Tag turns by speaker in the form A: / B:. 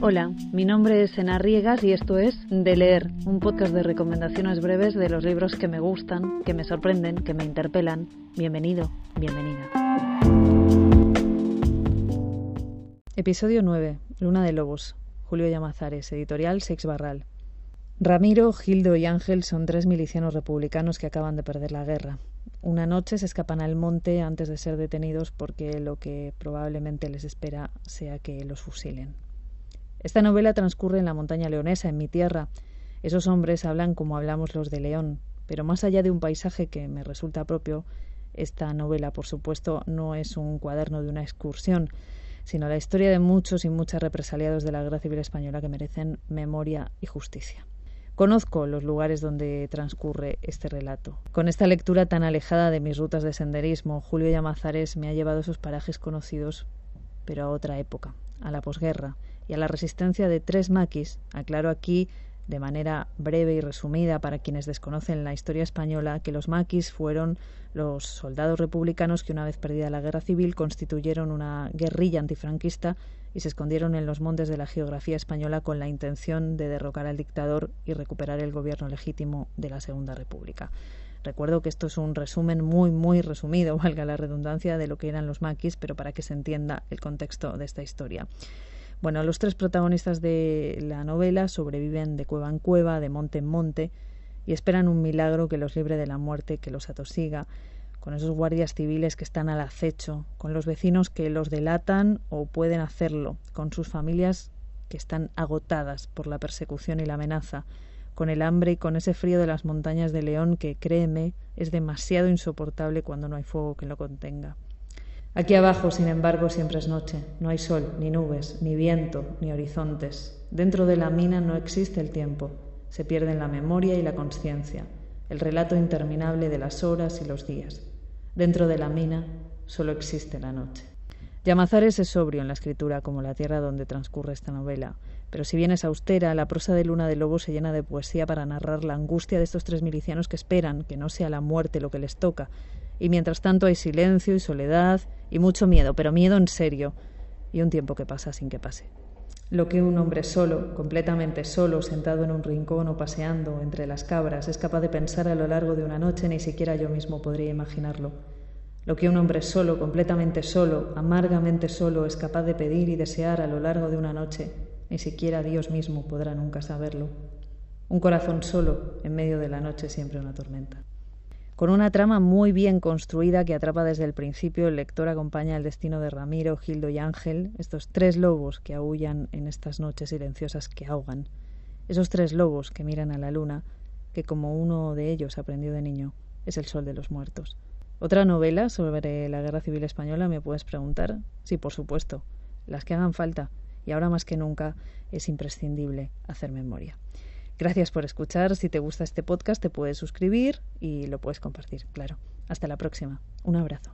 A: Hola, mi nombre es Ena Riegas y esto es De Leer, un podcast de recomendaciones breves de los libros que me gustan, que me sorprenden, que me interpelan. Bienvenido, bienvenida. Episodio 9. Luna de Lobos. Julio Llamazares, editorial Sex Barral. Ramiro, Gildo y Ángel son tres milicianos republicanos que acaban de perder la guerra. Una noche se escapan al monte antes de ser detenidos porque lo que probablemente les espera sea que los fusilen. Esta novela transcurre en la montaña leonesa, en mi tierra. Esos hombres hablan como hablamos los de León, pero más allá de un paisaje que me resulta propio, esta novela, por supuesto, no es un cuaderno de una excursión, sino la historia de muchos y muchas represaliados de la guerra civil española que merecen memoria y justicia. Conozco los lugares donde transcurre este relato. Con esta lectura tan alejada de mis rutas de senderismo, Julio Llamazares me ha llevado a esos parajes conocidos, pero a otra época, a la posguerra, y a la resistencia de tres maquis. Aclaro aquí de manera breve y resumida para quienes desconocen la historia española que los maquis fueron los soldados republicanos que una vez perdida la guerra civil constituyeron una guerrilla antifranquista y se escondieron en los montes de la geografía española con la intención de derrocar al dictador y recuperar el gobierno legítimo de la Segunda República. Recuerdo que esto es un resumen muy, muy resumido, valga la redundancia, de lo que eran los maquis, pero para que se entienda el contexto de esta historia. Bueno, los tres protagonistas de la novela sobreviven de cueva en cueva, de monte en monte, y esperan un milagro que los libre de la muerte, que los atosiga, con esos guardias civiles que están al acecho, con los vecinos que los delatan o pueden hacerlo, con sus familias que están agotadas por la persecución y la amenaza, con el hambre y con ese frío de las montañas de León que, créeme, es demasiado insoportable cuando no hay fuego que lo contenga. Aquí abajo, sin embargo, siempre es noche. No hay sol, ni nubes, ni viento, ni horizontes. Dentro de la mina no existe el tiempo. Se pierden la memoria y la conciencia, el relato interminable de las horas y los días. Dentro de la mina solo existe la noche. Llamazares es sobrio en la escritura como la tierra donde transcurre esta novela, pero si bien es austera, la prosa de Luna de Lobo se llena de poesía para narrar la angustia de estos tres milicianos que esperan que no sea la muerte lo que les toca, y mientras tanto hay silencio y soledad y mucho miedo, pero miedo en serio, y un tiempo que pasa sin que pase. Lo que un hombre solo, completamente solo, sentado en un rincón o paseando entre las cabras, es capaz de pensar a lo largo de una noche, ni siquiera yo mismo podría imaginarlo. Lo que un hombre solo, completamente solo, amargamente solo, es capaz de pedir y desear a lo largo de una noche, ni siquiera Dios mismo podrá nunca saberlo. Un corazón solo, en medio de la noche, siempre una tormenta. Con una trama muy bien construida que atrapa desde el principio, el lector acompaña el destino de Ramiro, Gildo y Ángel, estos tres lobos que aullan en estas noches silenciosas que ahogan. Esos tres lobos que miran a la luna, que como uno de ellos aprendió de niño, es el sol de los muertos. ¿Otra novela sobre la Guerra Civil Española me puedes preguntar? Sí, por supuesto. Las que hagan falta. Y ahora más que nunca es imprescindible hacer memoria. Gracias por escuchar. Si te gusta este podcast, te puedes suscribir y lo puedes compartir, claro. Hasta la próxima. Un abrazo.